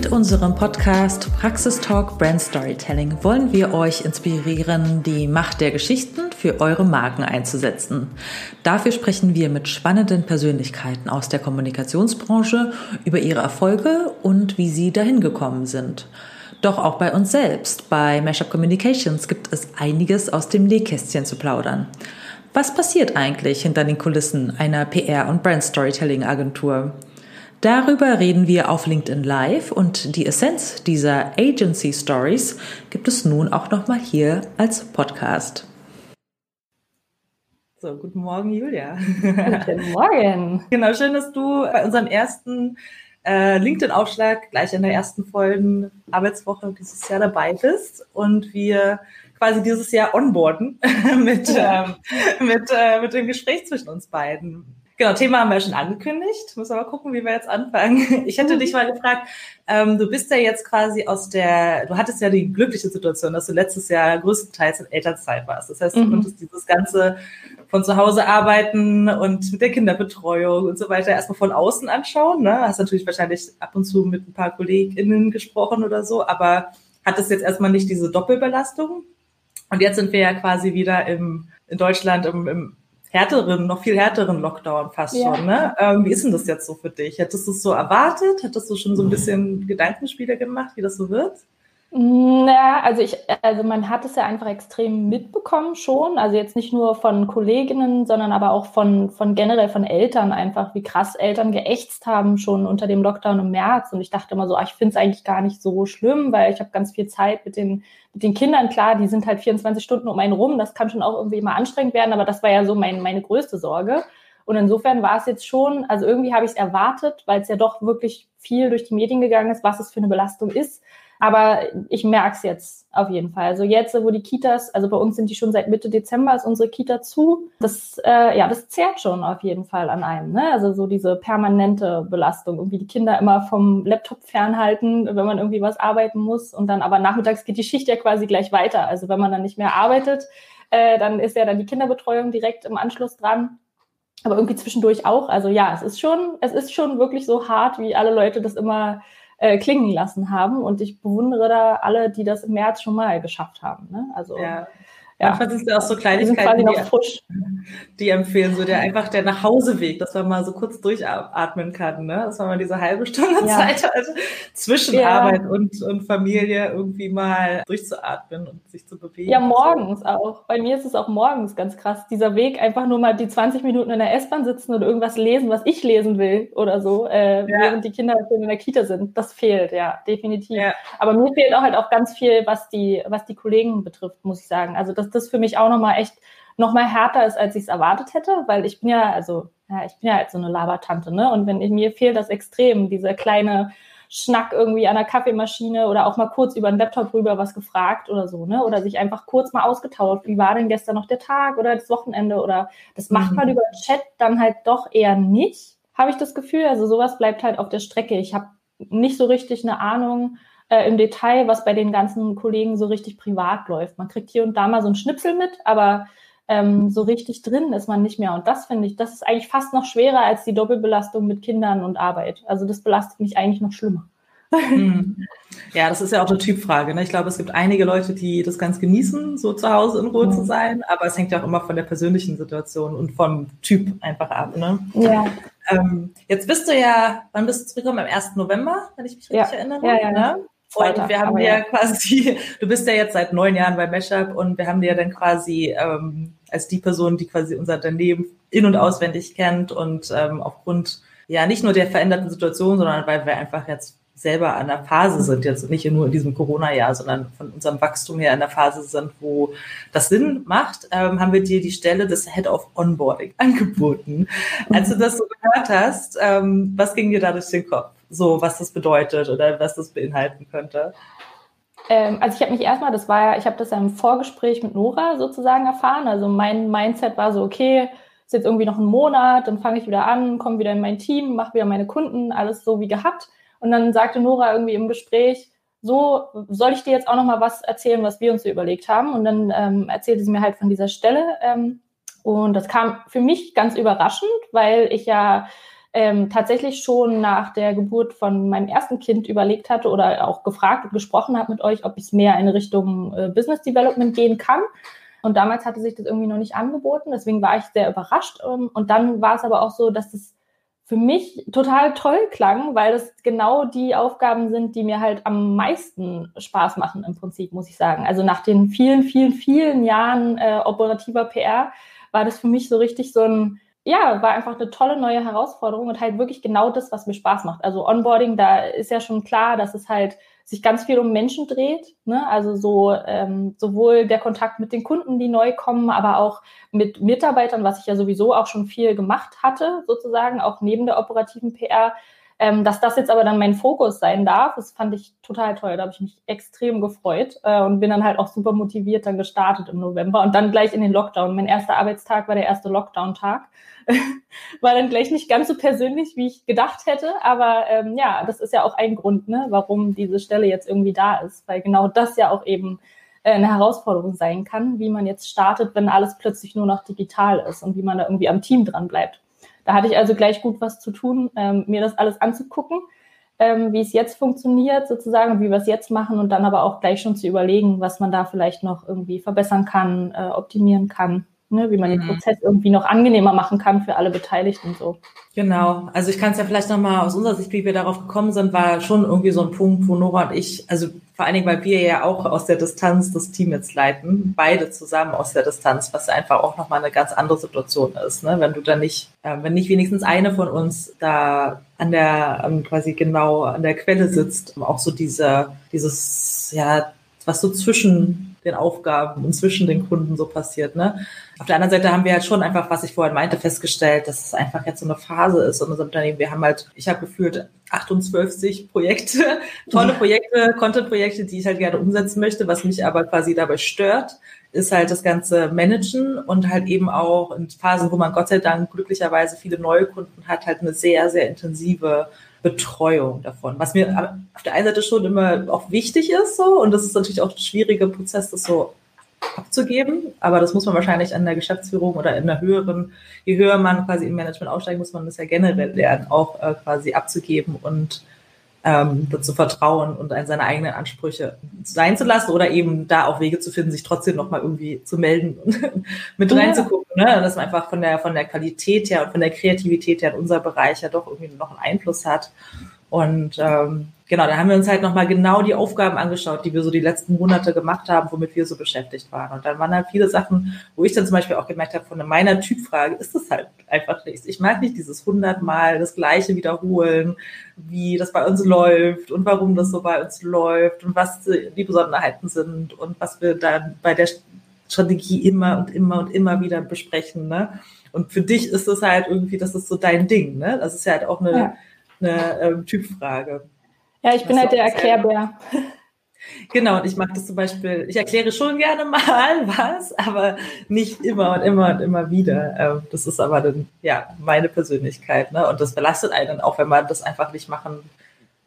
Mit unserem Podcast Praxistalk Brand Storytelling wollen wir euch inspirieren, die Macht der Geschichten für eure Marken einzusetzen. Dafür sprechen wir mit spannenden Persönlichkeiten aus der Kommunikationsbranche über ihre Erfolge und wie sie dahin gekommen sind. Doch auch bei uns selbst, bei Mashup Communications, gibt es einiges aus dem Nähkästchen zu plaudern. Was passiert eigentlich hinter den Kulissen einer PR- und Brand Storytelling Agentur? Darüber reden wir auf LinkedIn Live und die Essenz dieser Agency Stories gibt es nun auch nochmal hier als Podcast. So, guten Morgen, Julia. Guten Morgen. genau, schön, dass du bei unserem ersten äh, LinkedIn-Aufschlag gleich in der ersten vollen Arbeitswoche dieses Jahr dabei bist und wir quasi dieses Jahr onboarden mit, ja. ähm, mit, äh, mit dem Gespräch zwischen uns beiden. Genau, Thema haben wir schon angekündigt. Müssen wir mal gucken, wie wir jetzt anfangen. Ich hätte dich mal gefragt, ähm, du bist ja jetzt quasi aus der, du hattest ja die glückliche Situation, dass du letztes Jahr größtenteils in Elternzeit warst. Das heißt, du mhm. konntest dieses ganze von zu Hause arbeiten und mit der Kinderbetreuung und so weiter erstmal von außen anschauen. Ne? Hast natürlich wahrscheinlich ab und zu mit ein paar KollegInnen gesprochen oder so, aber hattest jetzt erstmal nicht diese Doppelbelastung. Und jetzt sind wir ja quasi wieder im, in Deutschland im, im härteren, noch viel härteren Lockdown fast ja. schon. Ne? Ähm, wie ist denn das jetzt so für dich? Hättest du es so erwartet? Hättest du schon so ein bisschen Gedankenspiele gemacht, wie das so wird? Naja, also ich, also man hat es ja einfach extrem mitbekommen schon. Also jetzt nicht nur von Kolleginnen, sondern aber auch von, von generell von Eltern einfach, wie krass Eltern geächtzt haben schon unter dem Lockdown im März. Und ich dachte immer so, ach, ich finde es eigentlich gar nicht so schlimm, weil ich habe ganz viel Zeit mit den, mit den Kindern. Klar, die sind halt 24 Stunden um einen rum. Das kann schon auch irgendwie immer anstrengend werden, aber das war ja so mein, meine größte Sorge. Und insofern war es jetzt schon, also irgendwie habe ich es erwartet, weil es ja doch wirklich viel durch die Medien gegangen ist, was es für eine Belastung ist. Aber ich merke es jetzt auf jeden Fall. Also jetzt, wo die Kitas, also bei uns sind die schon seit Mitte Dezember, ist unsere Kita zu. Das, äh, ja, das zehrt schon auf jeden Fall an einem. Ne? Also so diese permanente Belastung, irgendwie die Kinder immer vom Laptop fernhalten, wenn man irgendwie was arbeiten muss. Und dann aber nachmittags geht die Schicht ja quasi gleich weiter. Also wenn man dann nicht mehr arbeitet, äh, dann ist ja dann die Kinderbetreuung direkt im Anschluss dran aber irgendwie zwischendurch auch. Also ja, es ist schon, es ist schon wirklich so hart, wie alle Leute das immer äh, klingen lassen haben. Und ich bewundere da alle, die das im März schon mal geschafft haben. Ne? Also ja. Ja. Manchmal sind es auch so Kleinigkeiten, die, die, empfehlen, so der einfach der Nachhauseweg, dass man mal so kurz durchatmen kann, ne? dass man mal diese halbe Stunde ja. Zeit hat, zwischen ja. Arbeit und, und Familie irgendwie mal durchzuatmen und sich zu bewegen. Ja, morgens auch. Bei mir ist es auch morgens ganz krass. Dieser Weg, einfach nur mal die 20 Minuten in der S-Bahn sitzen und irgendwas lesen, was ich lesen will oder so, äh, während die Kinder in der Kita sind. Das fehlt, ja, definitiv. Aber mir fehlt auch halt auch ganz viel, was die, was die Kollegen betrifft, muss ich sagen. Also das dass das für mich auch nochmal echt nochmal härter ist, als ich es erwartet hätte, weil ich bin ja, also, ja, ich bin ja halt so eine Labertante, ne? Und wenn mir fehlt das extrem, diese kleine Schnack irgendwie an der Kaffeemaschine oder auch mal kurz über den Laptop rüber was gefragt oder so, ne? Oder sich einfach kurz mal ausgetauscht, wie war denn gestern noch der Tag oder das Wochenende oder das macht man mhm. über Chat dann halt doch eher nicht, habe ich das Gefühl. Also sowas bleibt halt auf der Strecke. Ich habe nicht so richtig eine Ahnung, äh, im Detail, was bei den ganzen Kollegen so richtig privat läuft. Man kriegt hier und da mal so ein Schnipsel mit, aber ähm, so richtig drin ist man nicht mehr. Und das finde ich, das ist eigentlich fast noch schwerer als die Doppelbelastung mit Kindern und Arbeit. Also das belastet mich eigentlich noch schlimmer. Hm. Ja, das ist ja auch eine Typfrage. Ne? Ich glaube, es gibt einige Leute, die das ganz genießen, so zu Hause in Ruhe mhm. zu sein, aber es hängt ja auch immer von der persönlichen Situation und vom Typ einfach ab. Ne? Ja. Ähm, jetzt bist du ja, wann bist du zurückgekommen? Am 1. November, wenn ich mich richtig ja. erinnere. Ja, ja. Ne? Und wir haben dir ja quasi, du bist ja jetzt seit neun Jahren bei Meshup und wir haben dir ja dann quasi ähm, als die Person, die quasi unser Unternehmen in- und auswendig kennt und ähm, aufgrund ja nicht nur der veränderten Situation, sondern weil wir einfach jetzt selber an der Phase sind, jetzt nicht nur in diesem Corona-Jahr, sondern von unserem Wachstum her in der Phase sind, wo das Sinn macht, ähm, haben wir dir die Stelle des Head of Onboarding angeboten. Als du das so gehört hast, ähm, was ging dir da durch den Kopf? So, was das bedeutet oder was das beinhalten könnte? Ähm, also ich habe mich erstmal, das war ja, ich habe das ja im Vorgespräch mit Nora sozusagen erfahren. Also mein Mindset war so, okay, ist jetzt irgendwie noch ein Monat, dann fange ich wieder an, komme wieder in mein Team, mache wieder meine Kunden, alles so wie gehabt. Und dann sagte Nora irgendwie im Gespräch, so soll ich dir jetzt auch noch mal was erzählen, was wir uns so überlegt haben. Und dann ähm, erzählte sie mir halt von dieser Stelle. Ähm, und das kam für mich ganz überraschend, weil ich ja ähm, tatsächlich schon nach der Geburt von meinem ersten Kind überlegt hatte oder auch gefragt und gesprochen habe mit euch, ob ich mehr in Richtung äh, Business Development gehen kann. Und damals hatte sich das irgendwie noch nicht angeboten, deswegen war ich sehr überrascht. Ähm, und dann war es aber auch so, dass das für mich total toll klang, weil das genau die Aufgaben sind, die mir halt am meisten Spaß machen im Prinzip, muss ich sagen. Also nach den vielen, vielen, vielen Jahren äh, operativer PR war das für mich so richtig so ein, ja, war einfach eine tolle neue Herausforderung und halt wirklich genau das, was mir Spaß macht. Also Onboarding, da ist ja schon klar, dass es halt sich ganz viel um Menschen dreht. Ne? Also so ähm, sowohl der Kontakt mit den Kunden, die neu kommen, aber auch mit Mitarbeitern, was ich ja sowieso auch schon viel gemacht hatte, sozusagen, auch neben der operativen PR. Ähm, dass das jetzt aber dann mein Fokus sein darf, das fand ich total toll. Da habe ich mich extrem gefreut äh, und bin dann halt auch super motiviert dann gestartet im November und dann gleich in den Lockdown. Mein erster Arbeitstag war der erste Lockdown-Tag. war dann gleich nicht ganz so persönlich, wie ich gedacht hätte. Aber ähm, ja, das ist ja auch ein Grund, ne, warum diese Stelle jetzt irgendwie da ist, weil genau das ja auch eben äh, eine Herausforderung sein kann, wie man jetzt startet, wenn alles plötzlich nur noch digital ist und wie man da irgendwie am Team dran bleibt. Da hatte ich also gleich gut was zu tun, ähm, mir das alles anzugucken, ähm, wie es jetzt funktioniert sozusagen wie wir es jetzt machen und dann aber auch gleich schon zu überlegen, was man da vielleicht noch irgendwie verbessern kann, äh, optimieren kann ne, wie man den mhm. Prozess irgendwie noch angenehmer machen kann für alle Beteiligten so. Genau, also ich kann es ja vielleicht nochmal aus unserer Sicht, wie wir darauf gekommen sind, war schon irgendwie so ein Punkt, wo Nora und ich, also vor allen Dingen, weil wir ja auch aus der Distanz das Team jetzt leiten, beide zusammen aus der Distanz, was einfach auch nochmal eine ganz andere Situation ist, ne? wenn du da nicht, äh, wenn nicht wenigstens eine von uns da an der, um, quasi genau an der Quelle sitzt, auch so diese, dieses, ja, was so zwischen den Aufgaben und zwischen den Kunden so passiert. Ne? Auf der anderen Seite haben wir halt schon einfach, was ich vorhin meinte, festgestellt, dass es einfach jetzt so eine Phase ist in unserem Unternehmen. Wir haben halt, ich habe gefühlt 28 Projekte, tolle Projekte, Content-Projekte, die ich halt gerne umsetzen möchte, was mich aber quasi dabei stört ist halt das ganze Managen und halt eben auch in Phasen, wo man Gott sei Dank glücklicherweise viele neue Kunden hat, halt eine sehr, sehr intensive Betreuung davon. Was mir auf der einen Seite schon immer auch wichtig ist, so, und das ist natürlich auch ein schwieriger Prozess, das so abzugeben, aber das muss man wahrscheinlich an der Geschäftsführung oder in der höheren, je höher man quasi im Management aufsteigt, muss man das ja generell lernen, auch äh, quasi abzugeben und ähm, dazu vertrauen und an seine eigenen Ansprüche sein zu lassen oder eben da auch Wege zu finden, sich trotzdem nochmal irgendwie zu melden und mit reinzugucken, ne? dass man einfach von der, von der Qualität her und von der Kreativität her in unser Bereich ja doch irgendwie noch einen Einfluss hat. Und ähm, genau, da haben wir uns halt nochmal genau die Aufgaben angeschaut, die wir so die letzten Monate gemacht haben, womit wir so beschäftigt waren. Und dann waren halt viele Sachen, wo ich dann zum Beispiel auch gemerkt habe, von meiner Typfrage ist das halt einfach nichts. Ich mag nicht dieses hundertmal das Gleiche wiederholen, wie das bei uns läuft und warum das so bei uns läuft und was die Besonderheiten sind und was wir dann bei der Strategie immer und immer und immer wieder besprechen. Ne? Und für dich ist es halt irgendwie, das ist so dein Ding. Ne? Das ist ja halt auch eine, ja. eine ähm, Typfrage. Ja, ich bin halt der Erklärbär. Genau, und ich mache das zum Beispiel, ich erkläre schon gerne mal was, aber nicht immer und immer und immer wieder. Ähm, das ist aber dann, ja, meine Persönlichkeit, ne? Und das belastet einen auch, wenn man das einfach nicht machen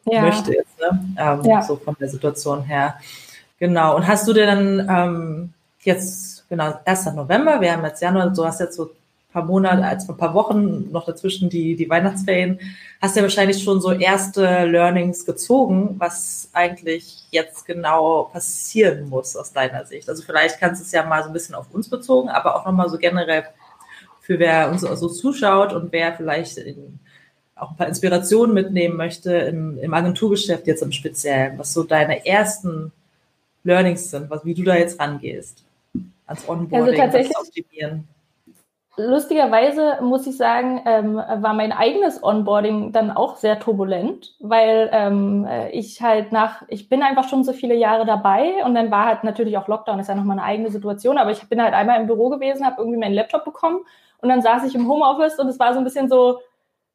ja. möchte, jetzt, ne? Ähm, ja. So von der Situation her. Genau. Und hast du dir dann ähm, jetzt, genau, 1. November, wir haben jetzt Januar, du hast jetzt so paar Monate, als ein paar Wochen noch dazwischen die, die Weihnachtsferien, hast du ja wahrscheinlich schon so erste Learnings gezogen, was eigentlich jetzt genau passieren muss aus deiner Sicht. Also vielleicht kannst du es ja mal so ein bisschen auf uns bezogen, aber auch nochmal so generell für wer uns so zuschaut und wer vielleicht in, auch ein paar Inspirationen mitnehmen möchte im, im Agenturgeschäft jetzt im Speziellen, was so deine ersten Learnings sind, was, wie du da jetzt rangehst ans Onboarding, also tatsächlich, optimieren. Lustigerweise muss ich sagen, ähm, war mein eigenes Onboarding dann auch sehr turbulent, weil ähm, ich halt nach, ich bin einfach schon so viele Jahre dabei und dann war halt natürlich auch Lockdown, ist ja nochmal eine eigene Situation, aber ich bin halt einmal im Büro gewesen, habe irgendwie meinen Laptop bekommen und dann saß ich im Homeoffice und es war so ein bisschen so,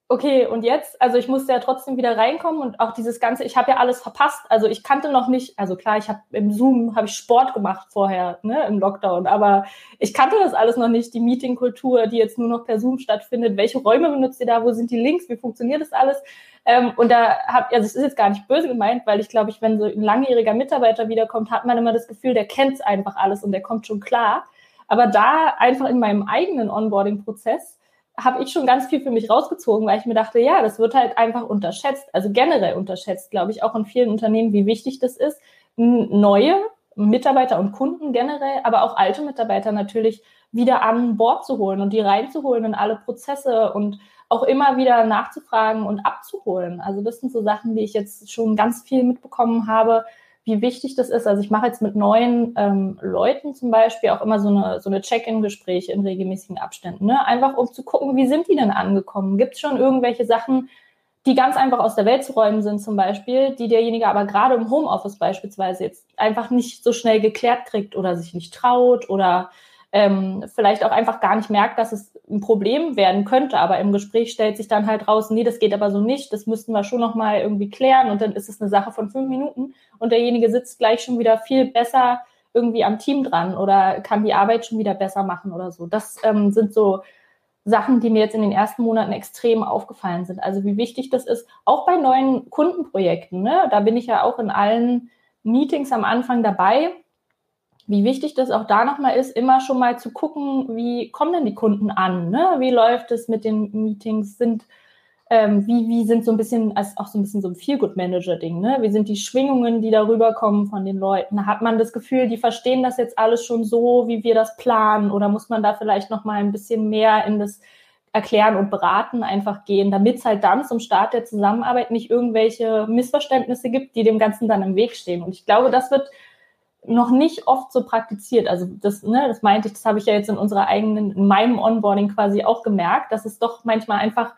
okay, und jetzt? Also ich musste ja trotzdem wieder reinkommen und auch dieses Ganze, ich habe ja alles verpasst. Also ich kannte noch nicht, also klar, ich habe im Zoom habe ich Sport gemacht vorher, ne, im Lockdown, aber ich kannte das alles noch nicht, die Meetingkultur, die jetzt nur noch per Zoom stattfindet. Welche Räume benutzt ihr da? Wo sind die Links? Wie funktioniert das alles? Ähm, und da habe, also es ist jetzt gar nicht böse gemeint, weil ich glaube, ich, wenn so ein langjähriger Mitarbeiter wiederkommt, hat man immer das Gefühl, der kennt einfach alles und der kommt schon klar. Aber da einfach in meinem eigenen Onboarding-Prozess habe ich schon ganz viel für mich rausgezogen, weil ich mir dachte, ja, das wird halt einfach unterschätzt, also generell unterschätzt, glaube ich, auch in vielen Unternehmen, wie wichtig das ist, neue Mitarbeiter und Kunden generell, aber auch alte Mitarbeiter natürlich wieder an Bord zu holen und die reinzuholen in alle Prozesse und auch immer wieder nachzufragen und abzuholen. Also das sind so Sachen, die ich jetzt schon ganz viel mitbekommen habe, wie wichtig das ist. Also ich mache jetzt mit neuen ähm, Leuten zum Beispiel auch immer so eine, so eine Check-in-Gespräche in regelmäßigen Abständen. Ne? Einfach um zu gucken, wie sind die denn angekommen? Gibt es schon irgendwelche Sachen, die ganz einfach aus der Welt zu räumen sind zum Beispiel, die derjenige aber gerade im Homeoffice beispielsweise jetzt einfach nicht so schnell geklärt kriegt oder sich nicht traut oder ähm, vielleicht auch einfach gar nicht merkt, dass es ein Problem werden könnte, aber im Gespräch stellt sich dann halt raus, nee, das geht aber so nicht, das müssten wir schon nochmal irgendwie klären und dann ist es eine Sache von fünf Minuten und derjenige sitzt gleich schon wieder viel besser irgendwie am Team dran oder kann die Arbeit schon wieder besser machen oder so. Das ähm, sind so Sachen, die mir jetzt in den ersten Monaten extrem aufgefallen sind. Also wie wichtig das ist, auch bei neuen Kundenprojekten. Ne? Da bin ich ja auch in allen Meetings am Anfang dabei wie wichtig das auch da nochmal ist, immer schon mal zu gucken, wie kommen denn die Kunden an? Ne? Wie läuft es mit den Meetings? Sind, ähm, wie, wie sind so ein bisschen, als auch so ein bisschen so ein Feel-Good-Manager-Ding, ne? Wie sind die Schwingungen, die darüber kommen von den Leuten? Hat man das Gefühl, die verstehen das jetzt alles schon so, wie wir das planen? Oder muss man da vielleicht nochmal ein bisschen mehr in das Erklären und Beraten einfach gehen, damit es halt dann zum Start der Zusammenarbeit nicht irgendwelche Missverständnisse gibt, die dem Ganzen dann im Weg stehen. Und ich glaube, das wird noch nicht oft so praktiziert. Also das, ne, das meinte ich, das habe ich ja jetzt in unserer eigenen, in meinem Onboarding quasi auch gemerkt, dass es doch manchmal einfach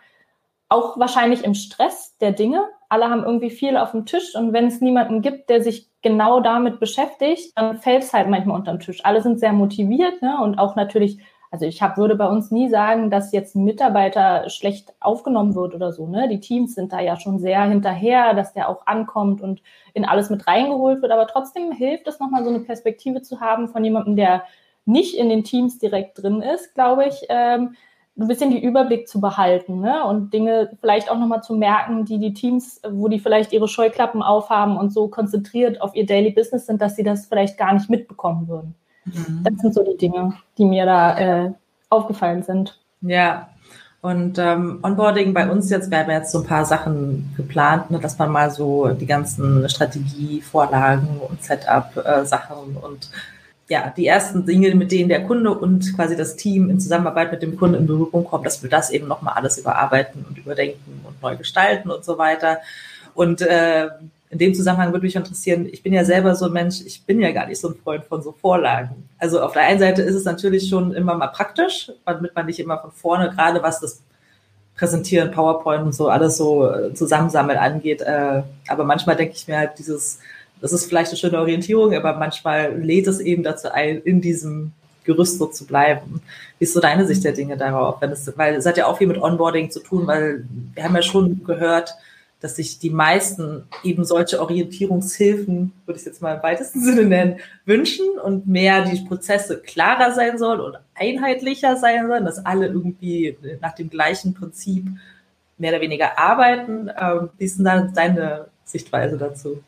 auch wahrscheinlich im Stress der Dinge. Alle haben irgendwie viel auf dem Tisch und wenn es niemanden gibt, der sich genau damit beschäftigt, dann fällt es halt manchmal unter den Tisch. Alle sind sehr motiviert ne, und auch natürlich also ich hab, würde bei uns nie sagen, dass jetzt ein Mitarbeiter schlecht aufgenommen wird oder so. Ne? Die Teams sind da ja schon sehr hinterher, dass der auch ankommt und in alles mit reingeholt wird. Aber trotzdem hilft es nochmal so eine Perspektive zu haben von jemandem, der nicht in den Teams direkt drin ist, glaube ich, ähm, ein bisschen die Überblick zu behalten ne? und Dinge vielleicht auch nochmal zu merken, die die Teams, wo die vielleicht ihre Scheuklappen aufhaben und so konzentriert auf ihr Daily Business sind, dass sie das vielleicht gar nicht mitbekommen würden. Mhm. Das sind so die Dinge, die mir da äh, aufgefallen sind. Ja, und ähm, Onboarding bei uns jetzt, wir haben jetzt so ein paar Sachen geplant, ne, dass man mal so die ganzen Strategievorlagen und Setup-Sachen äh, und ja, die ersten Dinge, mit denen der Kunde und quasi das Team in Zusammenarbeit mit dem Kunden in Berührung kommt, dass wir das eben nochmal alles überarbeiten und überdenken und neu gestalten und so weiter. Und äh, in dem Zusammenhang würde mich interessieren, ich bin ja selber so ein Mensch, ich bin ja gar nicht so ein Freund von so Vorlagen. Also auf der einen Seite ist es natürlich schon immer mal praktisch, damit man nicht immer von vorne, gerade was das Präsentieren, PowerPoint und so alles so äh, zusammensammeln angeht. Äh, aber manchmal denke ich mir halt dieses, das ist vielleicht eine schöne Orientierung, aber manchmal lädt es eben dazu ein, in diesem Gerüst so zu bleiben. Wie ist so deine Sicht der Dinge darauf? Es, weil es hat ja auch viel mit Onboarding zu tun, weil wir haben ja schon gehört, dass sich die meisten eben solche Orientierungshilfen, würde ich jetzt mal im weitesten Sinne nennen, wünschen und mehr die Prozesse klarer sein sollen und einheitlicher sein sollen, dass alle irgendwie nach dem gleichen Prinzip mehr oder weniger arbeiten. Ähm, wie ist denn da deine Sichtweise dazu?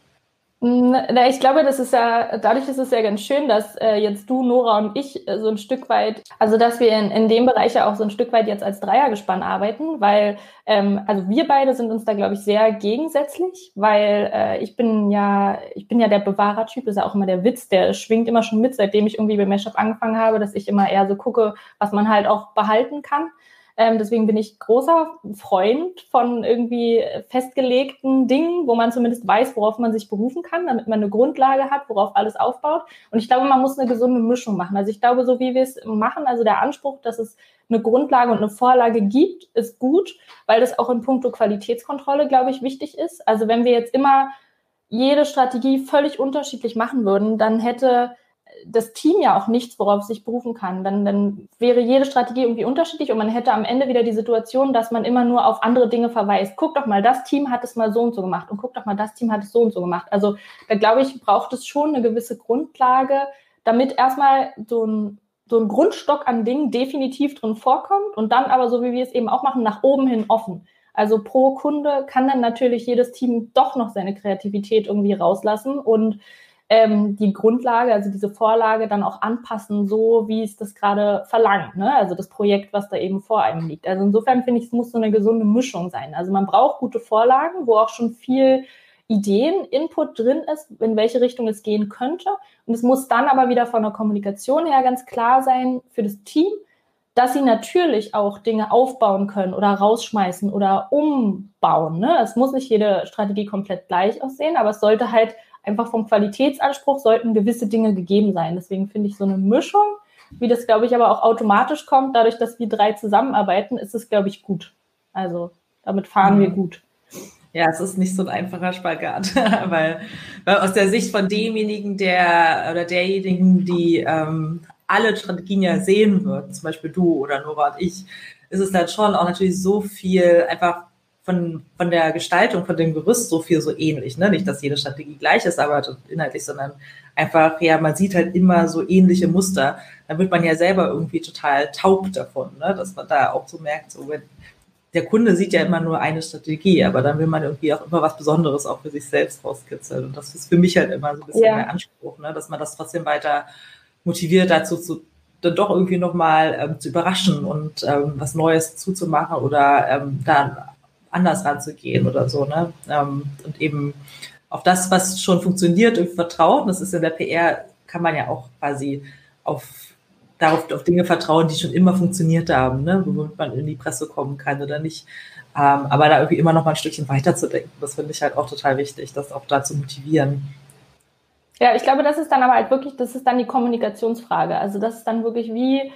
Na, ich glaube, das ist ja, dadurch ist es ja ganz schön, dass äh, jetzt du, Nora und ich äh, so ein Stück weit, also dass wir in, in dem Bereich ja auch so ein Stück weit jetzt als Dreiergespann arbeiten, weil, ähm, also wir beide sind uns da, glaube ich, sehr gegensätzlich, weil äh, ich bin ja, ich bin ja der Bewahrertyp, ist ja auch immer der Witz, der schwingt immer schon mit, seitdem ich irgendwie bei Meshup angefangen habe, dass ich immer eher so gucke, was man halt auch behalten kann. Ähm, deswegen bin ich großer Freund von irgendwie festgelegten Dingen, wo man zumindest weiß, worauf man sich berufen kann, damit man eine Grundlage hat, worauf alles aufbaut. Und ich glaube, man muss eine gesunde Mischung machen. Also ich glaube, so wie wir es machen, also der Anspruch, dass es eine Grundlage und eine Vorlage gibt, ist gut, weil das auch in puncto Qualitätskontrolle, glaube ich, wichtig ist. Also wenn wir jetzt immer jede Strategie völlig unterschiedlich machen würden, dann hätte das Team ja auch nichts, worauf es sich berufen kann. Dann, dann wäre jede Strategie irgendwie unterschiedlich und man hätte am Ende wieder die Situation, dass man immer nur auf andere Dinge verweist. Guck doch mal, das Team hat es mal so und so gemacht und guck doch mal, das Team hat es so und so gemacht. Also da glaube ich, braucht es schon eine gewisse Grundlage, damit erstmal so ein, so ein Grundstock an Dingen definitiv drin vorkommt und dann aber, so wie wir es eben auch machen, nach oben hin offen. Also pro Kunde kann dann natürlich jedes Team doch noch seine Kreativität irgendwie rauslassen und ähm, die Grundlage, also diese Vorlage dann auch anpassen, so wie es das gerade verlangt, ne? also das Projekt, was da eben vor einem liegt. Also insofern finde ich, es muss so eine gesunde Mischung sein. Also man braucht gute Vorlagen, wo auch schon viel Ideen, Input drin ist, in welche Richtung es gehen könnte. Und es muss dann aber wieder von der Kommunikation her ganz klar sein für das Team, dass sie natürlich auch Dinge aufbauen können oder rausschmeißen oder umbauen. Ne? Es muss nicht jede Strategie komplett gleich aussehen, aber es sollte halt einfach vom Qualitätsanspruch sollten gewisse Dinge gegeben sein. Deswegen finde ich so eine Mischung, wie das, glaube ich, aber auch automatisch kommt, dadurch, dass wir drei zusammenarbeiten, ist es, glaube ich, gut. Also damit fahren mhm. wir gut. Ja, es ist nicht so ein einfacher Spagat, weil, weil aus der Sicht von demjenigen, der oder derjenigen, die ähm, alle Strategien ja sehen wird, zum Beispiel du oder Nora und ich, ist es dann schon auch natürlich so viel einfach von, von der Gestaltung, von dem Gerüst so viel so ähnlich. Ne? Nicht, dass jede Strategie gleich ist, aber inhaltlich, sondern einfach, ja, man sieht halt immer so ähnliche Muster. Dann wird man ja selber irgendwie total taub davon, ne? dass man da auch so merkt, so wenn der Kunde sieht ja immer nur eine Strategie, aber dann will man irgendwie auch immer was Besonderes auch für sich selbst rauskitzeln. Und das ist für mich halt immer so ein bisschen ja. der Anspruch, ne? dass man das trotzdem weiter motiviert dazu zu dann doch irgendwie nochmal ähm, zu überraschen und ähm, was Neues zuzumachen oder ähm, dann anders ranzugehen oder so, ne? Ähm, und eben auf das, was schon funktioniert, irgendwie vertrauen. Das ist in der PR, kann man ja auch quasi auf darauf auf Dinge vertrauen, die schon immer funktioniert haben, ne? womit man in die Presse kommen kann oder nicht. Ähm, aber da irgendwie immer noch mal ein Stückchen weiterzudenken, das finde ich halt auch total wichtig, das auch da zu motivieren. Ja, ich glaube, das ist dann aber halt wirklich, das ist dann die Kommunikationsfrage. Also das ist dann wirklich wie,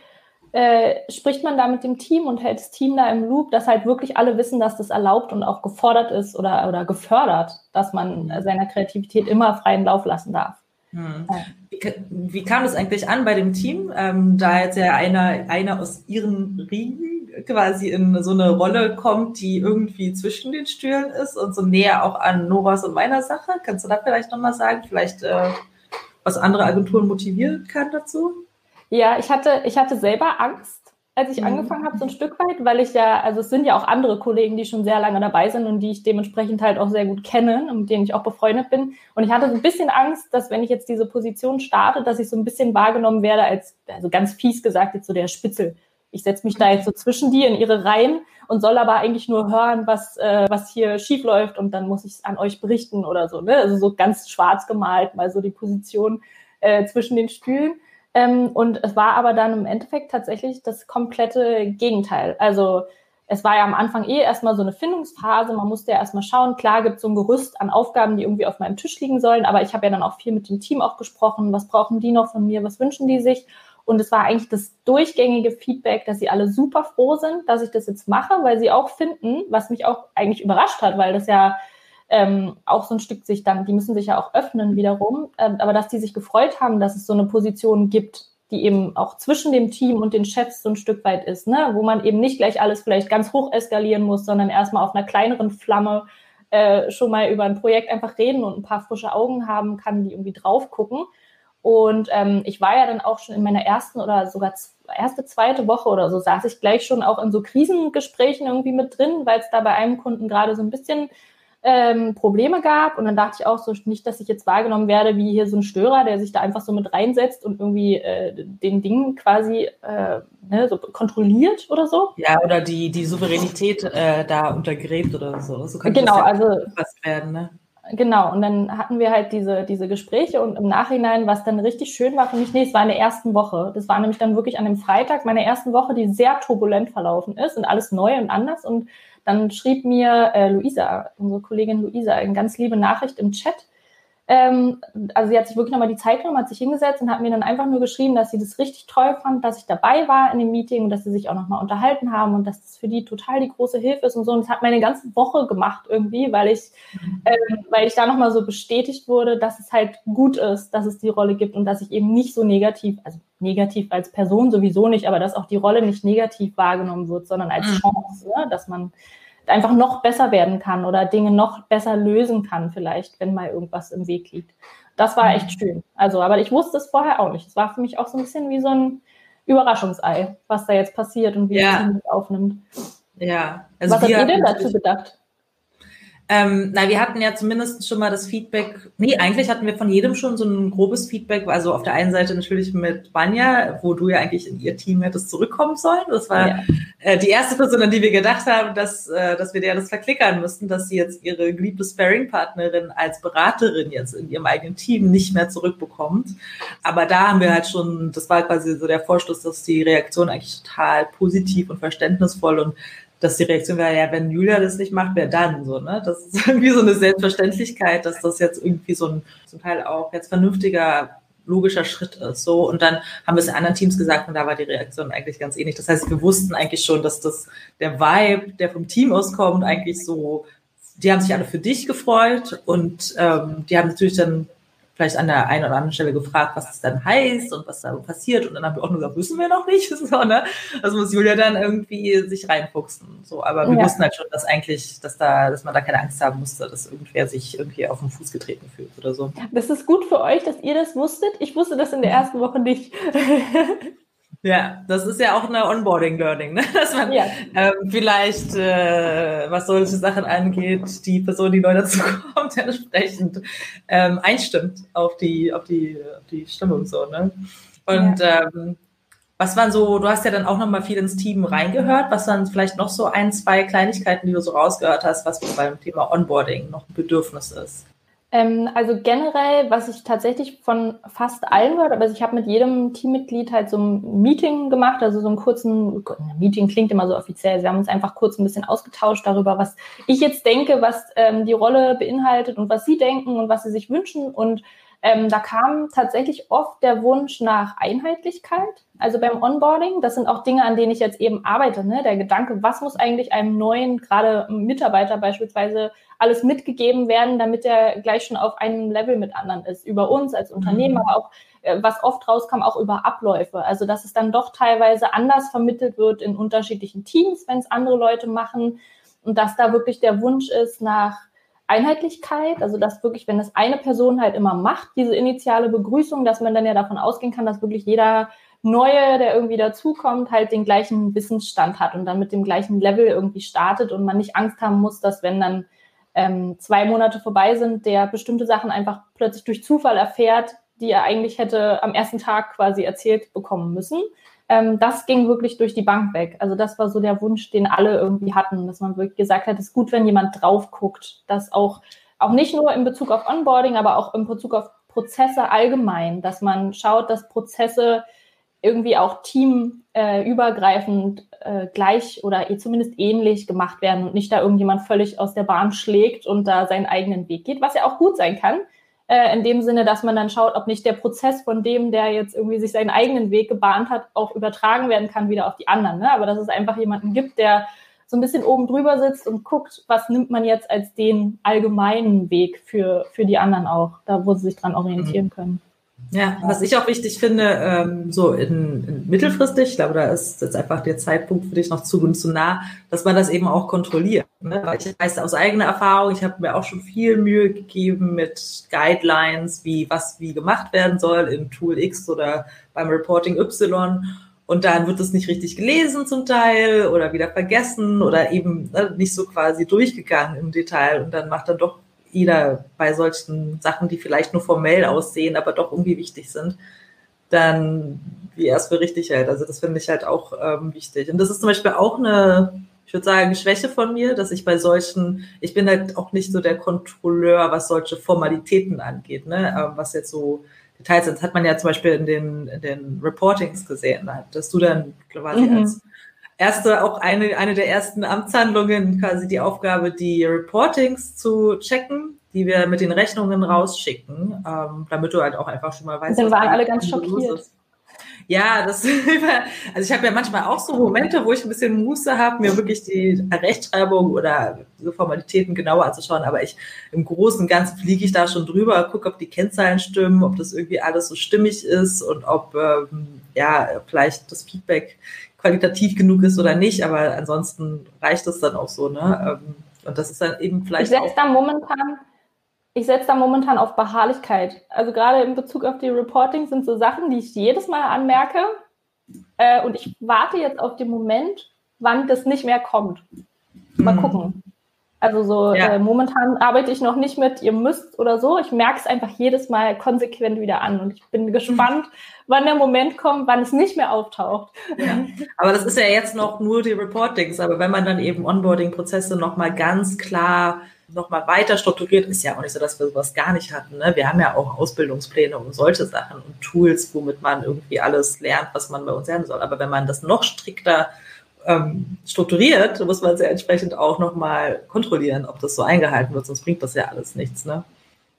äh, spricht man da mit dem Team und hält das Team da im Loop, dass halt wirklich alle wissen, dass das erlaubt und auch gefordert ist oder, oder gefördert, dass man mhm. seiner Kreativität immer freien Lauf lassen darf. Hm. Wie, wie, kam das eigentlich an bei dem Team, ähm, da jetzt ja einer, einer aus ihren Riegen quasi in so eine Rolle kommt, die irgendwie zwischen den Stühlen ist und so näher auch an Noras und meiner Sache? Kannst du da vielleicht nochmal sagen, vielleicht äh, was andere Agenturen motivieren kann dazu? Ja, ich hatte, ich hatte selber Angst, als ich mhm. angefangen habe, so ein Stück weit, weil ich ja, also es sind ja auch andere Kollegen, die schon sehr lange dabei sind und die ich dementsprechend halt auch sehr gut kenne und mit denen ich auch befreundet bin. Und ich hatte so ein bisschen Angst, dass wenn ich jetzt diese Position starte, dass ich so ein bisschen wahrgenommen werde als, also ganz fies gesagt, jetzt so der Spitzel. Ich setze mich da jetzt so zwischen die in ihre Reihen und soll aber eigentlich nur hören, was, äh, was hier schief läuft und dann muss ich es an euch berichten oder so. Ne? Also so ganz schwarz gemalt, mal so die Position äh, zwischen den Stühlen. Ähm, und es war aber dann im Endeffekt tatsächlich das komplette Gegenteil. Also es war ja am Anfang eh erstmal so eine Findungsphase. Man musste ja erstmal schauen. Klar gibt es so ein Gerüst an Aufgaben, die irgendwie auf meinem Tisch liegen sollen, aber ich habe ja dann auch viel mit dem Team auch gesprochen. Was brauchen die noch von mir? Was wünschen die sich? Und es war eigentlich das durchgängige Feedback, dass sie alle super froh sind, dass ich das jetzt mache, weil sie auch finden, was mich auch eigentlich überrascht hat, weil das ja ähm, auch so ein Stück sich dann, die müssen sich ja auch öffnen wiederum, ähm, aber dass die sich gefreut haben, dass es so eine Position gibt, die eben auch zwischen dem Team und den Chefs so ein Stück weit ist, ne? wo man eben nicht gleich alles vielleicht ganz hoch eskalieren muss, sondern erstmal auf einer kleineren Flamme äh, schon mal über ein Projekt einfach reden und ein paar frische Augen haben kann, die irgendwie drauf gucken. Und ähm, ich war ja dann auch schon in meiner ersten oder sogar erste, zweite Woche oder so, saß ich gleich schon auch in so Krisengesprächen irgendwie mit drin, weil es da bei einem Kunden gerade so ein bisschen ähm, Probleme gab. Und dann dachte ich auch so, nicht, dass ich jetzt wahrgenommen werde wie hier so ein Störer, der sich da einfach so mit reinsetzt und irgendwie äh, den Dingen quasi äh, ne, so kontrolliert oder so. Ja, oder die, die Souveränität äh, da untergräbt oder so. So kann genau, das ja also werden, ne? Genau, und dann hatten wir halt diese, diese Gespräche und im Nachhinein, was dann richtig schön war für mich, nee, es war in der ersten Woche. Das war nämlich dann wirklich an dem Freitag meiner ersten Woche, die sehr turbulent verlaufen ist und alles neu und anders. Und dann schrieb mir äh, Luisa, unsere Kollegin Luisa, eine ganz liebe Nachricht im Chat. Ähm, also sie hat sich wirklich nochmal die Zeit genommen, hat sich hingesetzt und hat mir dann einfach nur geschrieben, dass sie das richtig toll fand, dass ich dabei war in dem Meeting und dass sie sich auch nochmal unterhalten haben und dass das für die total die große Hilfe ist und so. Und es hat meine ganze Woche gemacht irgendwie, weil ich, ähm, weil ich da nochmal so bestätigt wurde, dass es halt gut ist, dass es die Rolle gibt und dass ich eben nicht so negativ, also negativ als Person sowieso nicht, aber dass auch die Rolle nicht negativ wahrgenommen wird, sondern als mhm. Chance, ne? dass man einfach noch besser werden kann oder Dinge noch besser lösen kann, vielleicht, wenn mal irgendwas im Weg liegt. Das war echt mhm. schön. Also, aber ich wusste es vorher auch nicht. Es war für mich auch so ein bisschen wie so ein Überraschungsei, was da jetzt passiert und wie ja. es aufnimmt. Ja. Also was habt ihr denn dazu gedacht? Ähm, na, wir hatten ja zumindest schon mal das Feedback. Nee, eigentlich hatten wir von jedem schon so ein grobes Feedback. Also auf der einen Seite natürlich mit Banja, wo du ja eigentlich in ihr Team hättest zurückkommen sollen. Das war ja. äh, die erste Person, an die wir gedacht haben, dass, äh, dass wir der das verklickern müssten, dass sie jetzt ihre geliebte Sparing-Partnerin als Beraterin jetzt in ihrem eigenen Team nicht mehr zurückbekommt. Aber da haben wir halt schon, das war quasi so der Vorschluss, dass die Reaktion eigentlich total positiv und verständnisvoll und dass die Reaktion wäre, ja, wenn Julia das nicht macht, wer dann so, ne? Das ist irgendwie so eine Selbstverständlichkeit, dass das jetzt irgendwie so ein zum Teil auch jetzt vernünftiger logischer Schritt ist. So, und dann haben wir es in anderen Teams gesagt und da war die Reaktion eigentlich ganz ähnlich. Das heißt, wir wussten eigentlich schon, dass das der Vibe, der vom Team auskommt, eigentlich so, die haben sich alle für dich gefreut und ähm, die haben natürlich dann vielleicht an der einen oder anderen Stelle gefragt, was es dann heißt und was da passiert. Und dann haben wir auch nur gesagt, wissen wir noch nicht. So, ne? Das muss Julia dann irgendwie sich reinfuchsen. So, aber wir ja. wussten halt schon, dass eigentlich, dass da, dass man da keine Angst haben musste, dass irgendwer sich irgendwie auf den Fuß getreten fühlt oder so. Das ist gut für euch, dass ihr das wusstet. Ich wusste das in der ersten Woche nicht. Ja, das ist ja auch eine Onboarding-Learning, ne? dass man ja. ähm, vielleicht, äh, was solche Sachen angeht, die Person, die neu dazu kommt, entsprechend ähm, einstimmt auf die, auf die, auf die Stimmung so. Ne? Und ja. ähm, was waren so, du hast ja dann auch nochmal viel ins Team reingehört, was waren vielleicht noch so ein, zwei Kleinigkeiten, die du so rausgehört hast, was beim Thema Onboarding noch ein Bedürfnis ist? Ähm, also generell, was ich tatsächlich von fast allen gehört, aber ich habe mit jedem Teammitglied halt so ein Meeting gemacht, also so einen kurzen, Meeting klingt immer so offiziell, wir haben uns einfach kurz ein bisschen ausgetauscht darüber, was ich jetzt denke, was ähm, die Rolle beinhaltet und was sie denken und was sie sich wünschen und ähm, da kam tatsächlich oft der Wunsch nach Einheitlichkeit, also beim Onboarding. Das sind auch Dinge, an denen ich jetzt eben arbeite. Ne? Der Gedanke, was muss eigentlich einem neuen, gerade Mitarbeiter beispielsweise, alles mitgegeben werden, damit er gleich schon auf einem Level mit anderen ist. Über uns als Unternehmen, mhm. aber auch, äh, was oft rauskam, auch über Abläufe. Also, dass es dann doch teilweise anders vermittelt wird in unterschiedlichen Teams, wenn es andere Leute machen. Und dass da wirklich der Wunsch ist nach Einheitlichkeit, also dass wirklich, wenn es eine Person halt immer macht, diese initiale Begrüßung, dass man dann ja davon ausgehen kann, dass wirklich jeder Neue, der irgendwie dazukommt, halt den gleichen Wissensstand hat und dann mit dem gleichen Level irgendwie startet und man nicht Angst haben muss, dass wenn dann ähm, zwei Monate vorbei sind, der bestimmte Sachen einfach plötzlich durch Zufall erfährt, die er eigentlich hätte am ersten Tag quasi erzählt bekommen müssen. Ähm, das ging wirklich durch die Bank weg. Also das war so der Wunsch, den alle irgendwie hatten, dass man wirklich gesagt hat, es ist gut, wenn jemand drauf guckt, dass auch, auch nicht nur in Bezug auf Onboarding, aber auch in Bezug auf Prozesse allgemein, dass man schaut, dass Prozesse irgendwie auch teamübergreifend äh, gleich oder eh zumindest ähnlich gemacht werden und nicht da irgendjemand völlig aus der Bahn schlägt und da seinen eigenen Weg geht, was ja auch gut sein kann äh, in dem Sinne, dass man dann schaut, ob nicht der Prozess von dem, der jetzt irgendwie sich seinen eigenen Weg gebahnt hat, auch übertragen werden kann wieder auf die anderen. Ne? Aber dass es einfach jemanden gibt, der so ein bisschen oben drüber sitzt und guckt, was nimmt man jetzt als den allgemeinen Weg für, für die anderen auch, da wo sie sich dran orientieren können. Ja, was ich auch wichtig finde, ähm, so in, in mittelfristig, ich glaube, da ist jetzt einfach der Zeitpunkt für dich noch zu und zu nah, dass man das eben auch kontrolliert. Ne? Weil ich weiß aus eigener Erfahrung, ich habe mir auch schon viel Mühe gegeben mit Guidelines, wie was wie gemacht werden soll im Tool X oder beim Reporting Y. Und dann wird es nicht richtig gelesen zum Teil oder wieder vergessen oder eben ne, nicht so quasi durchgegangen im Detail. Und dann macht dann doch jeder bei solchen Sachen, die vielleicht nur formell aussehen, aber doch irgendwie wichtig sind, dann wie er es für richtig hält. Also das finde ich halt auch ähm, wichtig. Und das ist zum Beispiel auch eine, ich würde sagen, Schwäche von mir, dass ich bei solchen, ich bin halt auch nicht so der Kontrolleur, was solche Formalitäten angeht, ne? Ähm, was jetzt so Details sind. Das hat man ja zum Beispiel in den, in den Reportings gesehen, dass du dann quasi mhm. als erste, auch eine, eine der ersten Amtshandlungen, quasi die Aufgabe, die Reportings zu checken, die wir mit den Rechnungen rausschicken, ähm, damit du halt auch einfach schon mal weißt. Dann waren alle ganz schockiert. Ja, das, also ich habe ja manchmal auch so Momente, wo ich ein bisschen Muße habe, mir wirklich die Rechtschreibung oder diese Formalitäten genauer anzuschauen, aber ich im Großen und Ganzen fliege ich da schon drüber, gucke, ob die Kennzahlen stimmen, ob das irgendwie alles so stimmig ist und ob ähm, ja vielleicht das Feedback qualitativ genug ist oder nicht, aber ansonsten reicht es dann auch so, ne? Ähm, und das ist dann eben vielleicht. Ich setze da momentan, ich setze da momentan auf Beharrlichkeit. Also gerade in Bezug auf die Reporting sind so Sachen, die ich jedes Mal anmerke. Äh, und ich warte jetzt auf den Moment, wann das nicht mehr kommt. Mal mhm. gucken. Also so ja. äh, momentan arbeite ich noch nicht mit, ihr müsst oder so. Ich merke es einfach jedes Mal konsequent wieder an und ich bin gespannt, wann der Moment kommt, wann es nicht mehr auftaucht. Ja. Aber das ist ja jetzt noch nur die Reportings. Aber wenn man dann eben Onboarding-Prozesse nochmal ganz klar nochmal weiter strukturiert, ist ja auch nicht so, dass wir sowas gar nicht hatten. Ne? Wir haben ja auch Ausbildungspläne und solche Sachen und Tools, womit man irgendwie alles lernt, was man bei uns lernen soll. Aber wenn man das noch strikter ähm, strukturiert, muss man es ja entsprechend auch nochmal kontrollieren, ob das so eingehalten wird, sonst bringt das ja alles nichts. Ne?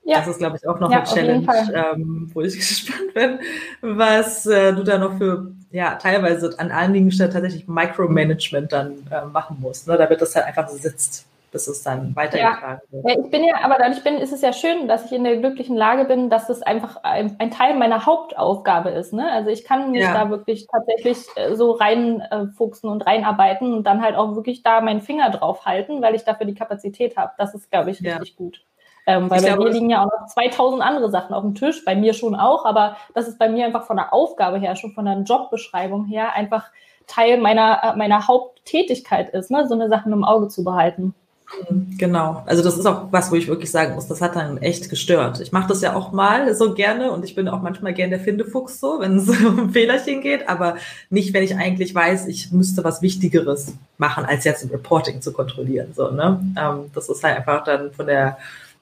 Ja. Das ist, glaube ich, auch noch ja, eine Challenge, ähm, wo ich gespannt bin, was äh, du da noch für, ja, teilweise an einigen Stellen tatsächlich Micromanagement dann äh, machen musst, ne, damit das halt einfach sitzt bis es dann weitergetragen ja. wird. Ja, ich bin ja, aber dadurch bin, ist es ja schön, dass ich in der glücklichen Lage bin, dass es einfach ein, ein Teil meiner Hauptaufgabe ist. Ne? Also ich kann mich ja. da wirklich tatsächlich äh, so reinfuchsen äh, und reinarbeiten und dann halt auch wirklich da meinen Finger drauf halten, weil ich dafür die Kapazität habe. Das ist, glaube ich, richtig ja. gut. Ähm, weil ich bei glaube, mir liegen ja auch noch 2000 andere Sachen auf dem Tisch, bei mir schon auch, aber das ist bei mir einfach von der Aufgabe her, schon von der Jobbeschreibung her einfach Teil meiner, äh, meiner Haupttätigkeit ist, ne? so eine Sachen im Auge zu behalten. Genau. Also das ist auch was, wo ich wirklich sagen muss, das hat dann echt gestört. Ich mache das ja auch mal so gerne und ich bin auch manchmal gerne der Findefuchs so, wenn es um Fehlerchen geht, aber nicht, wenn ich eigentlich weiß, ich müsste was Wichtigeres machen, als jetzt ein Reporting zu kontrollieren. So, ne? Ähm, das ist halt einfach dann von der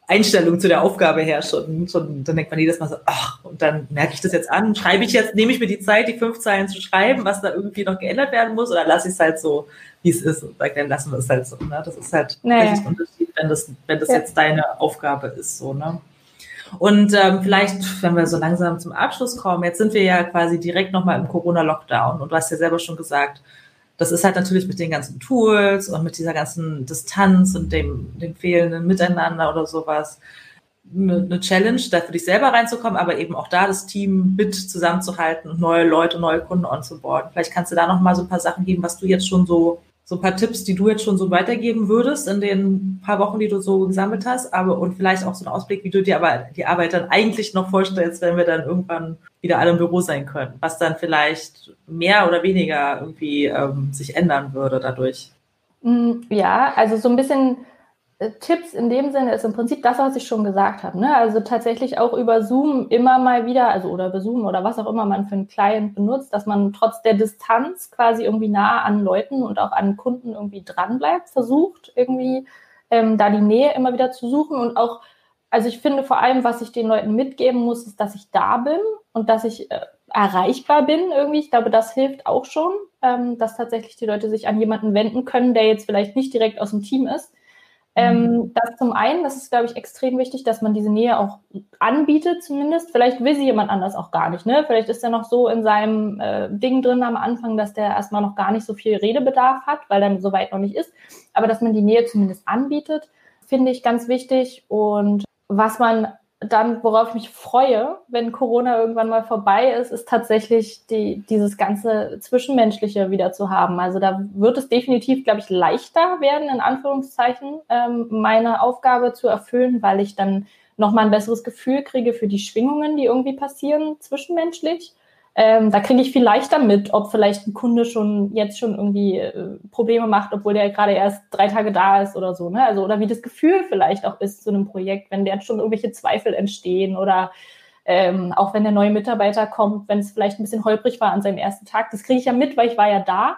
Einstellung zu der Aufgabe her schon, schon, dann denkt man jedes Mal so, ach, und dann merke ich das jetzt an, schreibe ich jetzt, nehme ich mir die Zeit, die fünf Zeilen zu schreiben, was da irgendwie noch geändert werden muss, oder lasse ich es halt so, wie es ist, und dann lassen wir es halt so, ne? Das ist halt naja. ein Unterschied, wenn das, wenn das ja. jetzt deine Aufgabe ist, so, ne? Und ähm, vielleicht, wenn wir so langsam zum Abschluss kommen, jetzt sind wir ja quasi direkt nochmal im Corona-Lockdown und du hast ja selber schon gesagt, das ist halt natürlich mit den ganzen Tools und mit dieser ganzen Distanz und dem, dem fehlenden Miteinander oder sowas eine Challenge, da für dich selber reinzukommen, aber eben auch da das Team mit zusammenzuhalten und neue Leute, neue Kunden onzuboarden. Vielleicht kannst du da noch mal so ein paar Sachen geben, was du jetzt schon so so ein paar Tipps, die du jetzt schon so weitergeben würdest in den paar Wochen, die du so gesammelt hast, aber und vielleicht auch so einen Ausblick, wie du dir aber die Arbeit dann eigentlich noch vorstellst, wenn wir dann irgendwann wieder alle im Büro sein können, was dann vielleicht mehr oder weniger irgendwie ähm, sich ändern würde dadurch. Mm, ja, also so ein bisschen Tipps in dem Sinne ist im Prinzip das, was ich schon gesagt habe. Ne? Also tatsächlich auch über Zoom immer mal wieder, also oder über Zoom oder was auch immer man für einen Client benutzt, dass man trotz der Distanz quasi irgendwie nah an Leuten und auch an Kunden irgendwie dranbleibt, versucht irgendwie ähm, da die Nähe immer wieder zu suchen und auch, also ich finde vor allem, was ich den Leuten mitgeben muss, ist, dass ich da bin und dass ich äh, erreichbar bin irgendwie. Ich glaube, das hilft auch schon, ähm, dass tatsächlich die Leute sich an jemanden wenden können, der jetzt vielleicht nicht direkt aus dem Team ist ähm, mhm. das zum einen, das ist, glaube ich, extrem wichtig, dass man diese Nähe auch anbietet, zumindest. Vielleicht will sie jemand anders auch gar nicht. Ne? Vielleicht ist er noch so in seinem äh, Ding drin am Anfang, dass der erstmal noch gar nicht so viel Redebedarf hat, weil er so weit noch nicht ist. Aber dass man die Nähe zumindest anbietet, finde ich ganz wichtig. Und was man dann, worauf ich mich freue, wenn Corona irgendwann mal vorbei ist, ist tatsächlich die, dieses ganze Zwischenmenschliche wieder zu haben. Also da wird es definitiv, glaube ich, leichter werden, in Anführungszeichen, ähm, meine Aufgabe zu erfüllen, weil ich dann nochmal ein besseres Gefühl kriege für die Schwingungen, die irgendwie passieren zwischenmenschlich. Ähm, da kriege ich viel leichter mit, ob vielleicht ein Kunde schon jetzt schon irgendwie äh, Probleme macht, obwohl der gerade erst drei Tage da ist oder so. Ne? Also, oder wie das Gefühl vielleicht auch ist zu einem Projekt, wenn der schon irgendwelche Zweifel entstehen oder ähm, auch wenn der neue Mitarbeiter kommt, wenn es vielleicht ein bisschen holprig war an seinem ersten Tag. Das kriege ich ja mit, weil ich war ja da.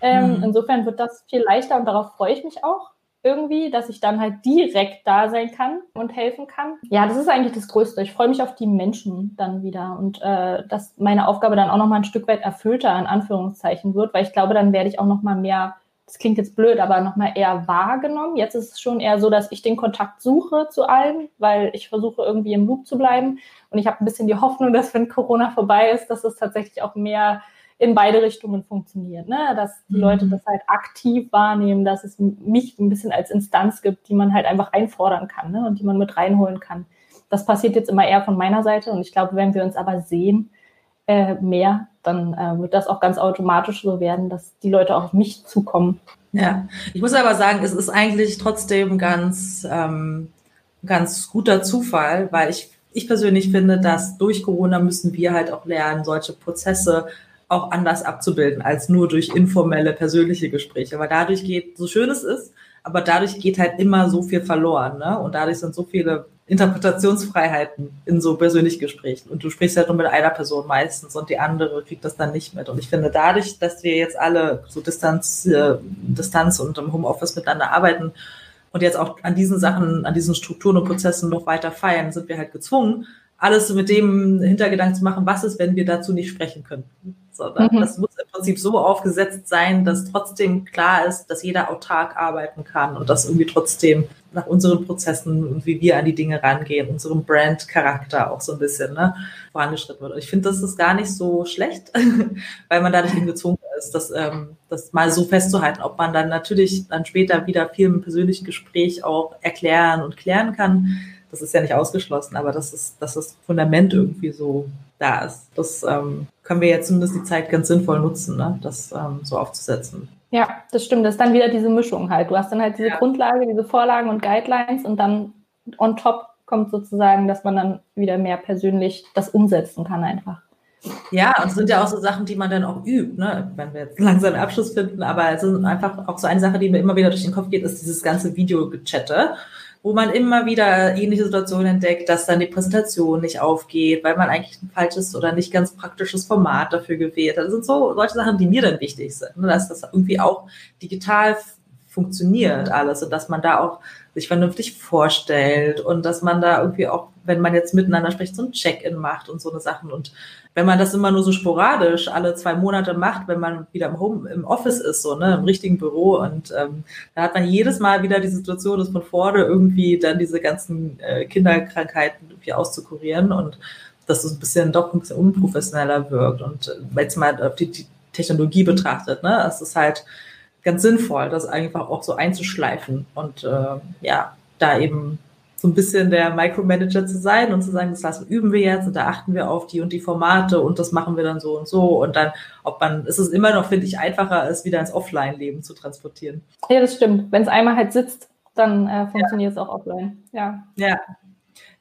Ähm, mhm. Insofern wird das viel leichter und darauf freue ich mich auch irgendwie, dass ich dann halt direkt da sein kann und helfen kann. Ja, das ist eigentlich das Größte. Ich freue mich auf die Menschen dann wieder und äh, dass meine Aufgabe dann auch noch mal ein Stück weit erfüllter in Anführungszeichen wird, weil ich glaube, dann werde ich auch noch mal mehr das klingt jetzt blöd, aber noch mal eher wahrgenommen. Jetzt ist es schon eher so, dass ich den Kontakt suche zu allen, weil ich versuche irgendwie im Loop zu bleiben. Und ich habe ein bisschen die Hoffnung, dass wenn Corona vorbei ist, dass es tatsächlich auch mehr in beide Richtungen funktioniert. Ne? Dass die Leute mhm. das halt aktiv wahrnehmen, dass es mich ein bisschen als Instanz gibt, die man halt einfach einfordern kann ne? und die man mit reinholen kann. Das passiert jetzt immer eher von meiner Seite und ich glaube, wenn wir uns aber sehen äh, mehr, dann äh, wird das auch ganz automatisch so werden, dass die Leute auch auf mich zukommen. Ja, ich muss aber sagen, es ist eigentlich trotzdem ganz, ähm, ganz guter Zufall, weil ich, ich persönlich finde, dass durch Corona müssen wir halt auch lernen, solche Prozesse auch anders abzubilden als nur durch informelle persönliche Gespräche. Weil dadurch geht, so schön es ist, aber dadurch geht halt immer so viel verloren, ne? Und dadurch sind so viele Interpretationsfreiheiten in so persönlichen Gesprächen. Und du sprichst halt nur mit einer Person meistens und die andere kriegt das dann nicht mit. Und ich finde, dadurch, dass wir jetzt alle so Distanz, äh, Distanz und im Homeoffice miteinander arbeiten und jetzt auch an diesen Sachen, an diesen Strukturen und Prozessen noch weiter feiern, sind wir halt gezwungen, alles mit dem Hintergedanken zu machen, was ist, wenn wir dazu nicht sprechen können. Sondern mhm. das muss im Prinzip so aufgesetzt sein, dass trotzdem klar ist, dass jeder autark arbeiten kann und dass irgendwie trotzdem nach unseren Prozessen und wie wir an die Dinge rangehen, unserem Brand-Charakter auch so ein bisschen ne, vorangeschritten wird. Und ich finde, das ist gar nicht so schlecht, weil man dadurch eben gezwungen ist, das, ähm, das mal so festzuhalten, ob man dann natürlich dann später wieder viel im persönlichen Gespräch auch erklären und klären kann. Das ist ja nicht ausgeschlossen, aber das ist, dass das Fundament irgendwie so da ist. Das ähm, können wir jetzt zumindest die Zeit ganz sinnvoll nutzen, ne? das ähm, so aufzusetzen. Ja, das stimmt. Das ist dann wieder diese Mischung halt. Du hast dann halt diese ja. Grundlage, diese Vorlagen und Guidelines und dann on top kommt sozusagen, dass man dann wieder mehr persönlich das umsetzen kann einfach. Ja, und es sind ja auch so Sachen, die man dann auch übt, ne? wenn wir jetzt langsam einen Abschluss finden, aber es ist einfach auch so eine Sache, die mir immer wieder durch den Kopf geht, ist dieses ganze Videogechatte wo man immer wieder ähnliche Situationen entdeckt, dass dann die Präsentation nicht aufgeht, weil man eigentlich ein falsches oder nicht ganz praktisches Format dafür gewählt hat. Das sind so solche Sachen, die mir dann wichtig sind, ne? dass das irgendwie auch digital funktioniert alles und dass man da auch sich vernünftig vorstellt und dass man da irgendwie auch, wenn man jetzt miteinander spricht, so ein Check-in macht und so eine Sachen. Und wenn man das immer nur so sporadisch alle zwei Monate macht, wenn man wieder im Home, im Office ist, so, ne, im richtigen Büro und ähm, da hat man jedes Mal wieder die Situation, dass von vorne irgendwie dann diese ganzen äh, Kinderkrankheiten irgendwie auszukurieren und dass es ein bisschen doch ein bisschen unprofessioneller wirkt. Und äh, jetzt mal auf die, die Technologie betrachtet, ne, es ist halt ganz sinnvoll, das einfach auch so einzuschleifen und äh, ja, da eben so ein bisschen der Micromanager zu sein und zu sagen, das lassen, üben wir jetzt und da achten wir auf die und die Formate und das machen wir dann so und so und dann, ob man, ist es immer noch, finde ich, einfacher, es wieder ins Offline-Leben zu transportieren. Ja, das stimmt. Wenn es einmal halt sitzt, dann äh, funktioniert es auch offline. Ja. Ja.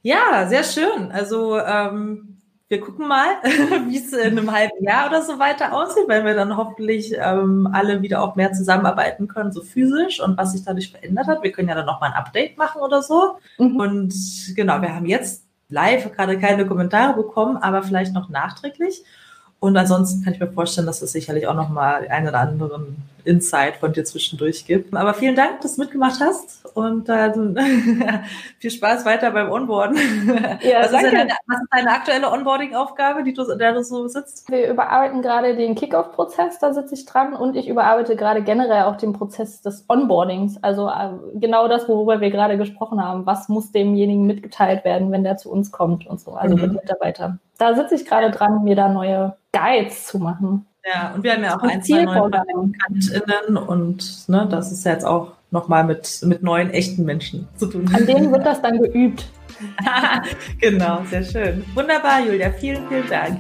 Ja, sehr schön. Also ähm, wir gucken mal, wie es in einem halben Jahr oder so weiter aussieht, wenn wir dann hoffentlich ähm, alle wieder auch mehr zusammenarbeiten können, so physisch und was sich dadurch verändert hat. Wir können ja dann noch mal ein Update machen oder so. Mhm. Und genau, wir haben jetzt live gerade keine Kommentare bekommen, aber vielleicht noch nachträglich. Und ansonsten kann ich mir vorstellen, dass es sicherlich auch noch mal einen oder anderen Insight von dir zwischendurch gibt. Aber vielen Dank, dass du mitgemacht hast und dann viel Spaß weiter beim Onboarden. Ja, was, danke. Ist deine, was ist deine aktuelle Onboarding-Aufgabe, die du, der du so sitzt? Wir überarbeiten gerade den Kickoff-Prozess, da sitze ich dran und ich überarbeite gerade generell auch den Prozess des Onboardings. Also äh, genau das, worüber wir gerade gesprochen haben. Was muss demjenigen mitgeteilt werden, wenn der zu uns kommt und so, also mhm. mit Mitarbeiter. Da sitze ich gerade dran, mir da neue Guides zu machen. Ja, und wir haben ja auch ein, zwei neue PraktikantInnen und ne, das ist jetzt auch nochmal mit, mit neuen, echten Menschen zu tun. An denen wird das dann geübt. genau, sehr schön. Wunderbar, Julia. Vielen, vielen Dank.